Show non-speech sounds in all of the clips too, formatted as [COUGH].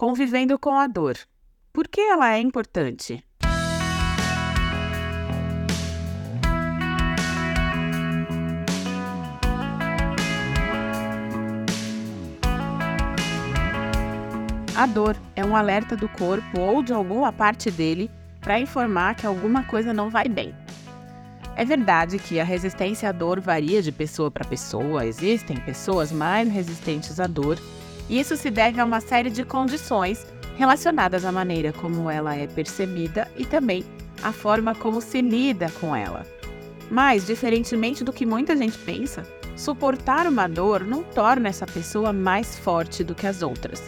convivendo com a dor. Por que ela é importante? A dor é um alerta do corpo ou de alguma parte dele para informar que alguma coisa não vai bem. É verdade que a resistência à dor varia de pessoa para pessoa, existem pessoas mais resistentes à dor, isso se deve a uma série de condições relacionadas à maneira como ela é percebida e também à forma como se lida com ela. Mas, diferentemente do que muita gente pensa, suportar uma dor não torna essa pessoa mais forte do que as outras.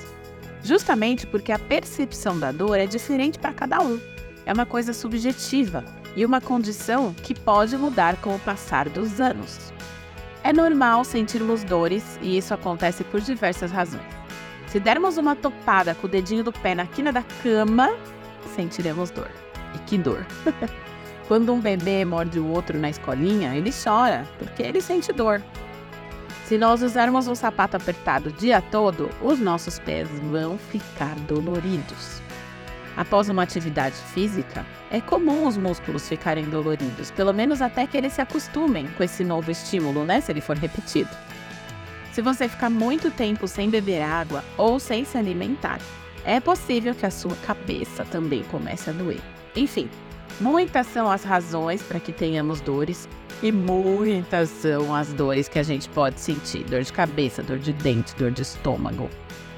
Justamente porque a percepção da dor é diferente para cada um. É uma coisa subjetiva e uma condição que pode mudar com o passar dos anos. É normal sentirmos dores e isso acontece por diversas razões. Se dermos uma topada com o dedinho do pé na quina da cama, sentiremos dor. E que dor! [LAUGHS] Quando um bebê morde o outro na escolinha, ele chora, porque ele sente dor. Se nós usarmos um sapato apertado o dia todo, os nossos pés vão ficar doloridos. Após uma atividade física, é comum os músculos ficarem doloridos, pelo menos até que eles se acostumem com esse novo estímulo, né? Se ele for repetido. Se você ficar muito tempo sem beber água ou sem se alimentar, é possível que a sua cabeça também comece a doer. Enfim, muitas são as razões para que tenhamos dores e muitas são as dores que a gente pode sentir: dor de cabeça, dor de dente, dor de estômago,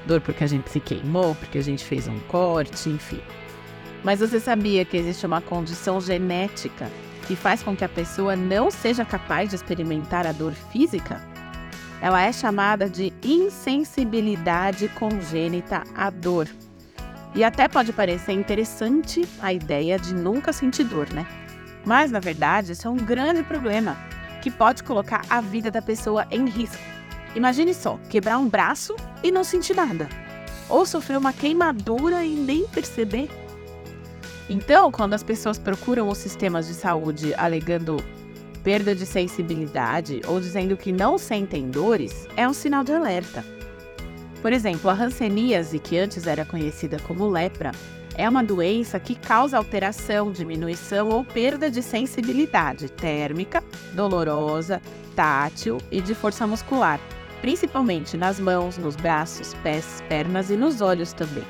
dor porque a gente se queimou, porque a gente fez um corte, enfim. Mas você sabia que existe uma condição genética que faz com que a pessoa não seja capaz de experimentar a dor física? Ela é chamada de insensibilidade congênita à dor. E até pode parecer interessante a ideia de nunca sentir dor, né? Mas na verdade, isso é um grande problema que pode colocar a vida da pessoa em risco. Imagine só, quebrar um braço e não sentir nada. Ou sofrer uma queimadura e nem perceber. Então, quando as pessoas procuram os sistemas de saúde alegando perda de sensibilidade ou dizendo que não sentem dores, é um sinal de alerta. Por exemplo, a hanseníase, que antes era conhecida como lepra, é uma doença que causa alteração, diminuição ou perda de sensibilidade térmica, dolorosa, tátil e de força muscular, principalmente nas mãos, nos braços, pés, pernas e nos olhos também.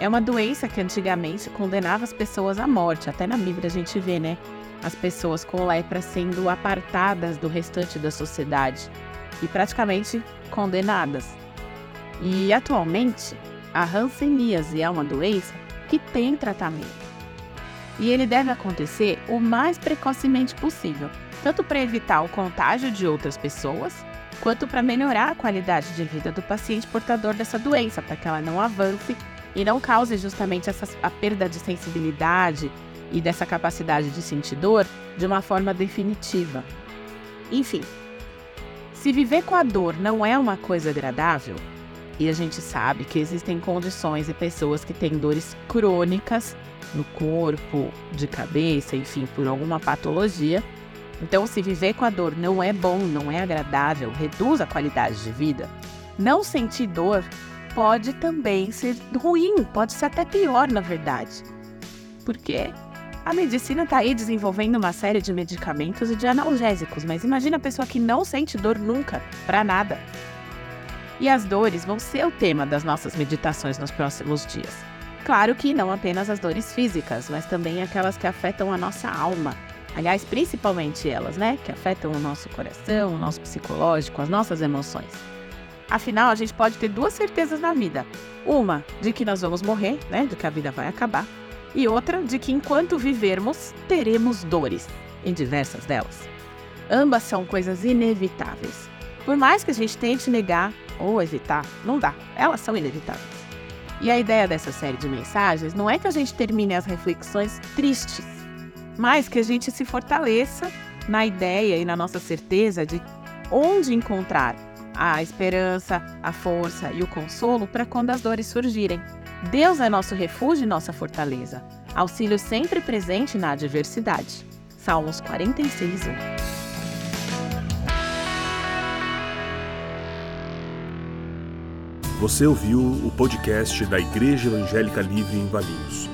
É uma doença que antigamente condenava as pessoas à morte, até na Bíblia a gente vê, né? As pessoas com lepra sendo apartadas do restante da sociedade e praticamente condenadas. E atualmente, a hanseníase é uma doença que tem tratamento. E ele deve acontecer o mais precocemente possível, tanto para evitar o contágio de outras pessoas, quanto para melhorar a qualidade de vida do paciente portador dessa doença, para que ela não avance e não cause justamente essa, a perda de sensibilidade e dessa capacidade de sentir dor de uma forma definitiva. Enfim, se viver com a dor não é uma coisa agradável, e a gente sabe que existem condições e pessoas que têm dores crônicas no corpo, de cabeça, enfim, por alguma patologia. Então, se viver com a dor não é bom, não é agradável, reduz a qualidade de vida, não sentir dor pode também ser ruim, pode ser até pior, na verdade. Porque a medicina está aí desenvolvendo uma série de medicamentos e de analgésicos, mas imagina a pessoa que não sente dor nunca, para nada. E as dores vão ser o tema das nossas meditações nos próximos dias. Claro que não apenas as dores físicas, mas também aquelas que afetam a nossa alma. Aliás, principalmente elas, né? Que afetam o nosso coração, o nosso psicológico, as nossas emoções. Afinal, a gente pode ter duas certezas na vida: uma de que nós vamos morrer, né? De que a vida vai acabar, e outra de que enquanto vivermos, teremos dores, em diversas delas. Ambas são coisas inevitáveis. Por mais que a gente tente negar ou evitar, não dá. Elas são inevitáveis. E a ideia dessa série de mensagens não é que a gente termine as reflexões tristes, mas que a gente se fortaleça na ideia e na nossa certeza de onde encontrar a esperança, a força e o consolo para quando as dores surgirem. Deus é nosso refúgio e nossa fortaleza, auxílio sempre presente na adversidade. Salmos 46, 1. Você ouviu o podcast da Igreja Evangélica Livre em Valinhos.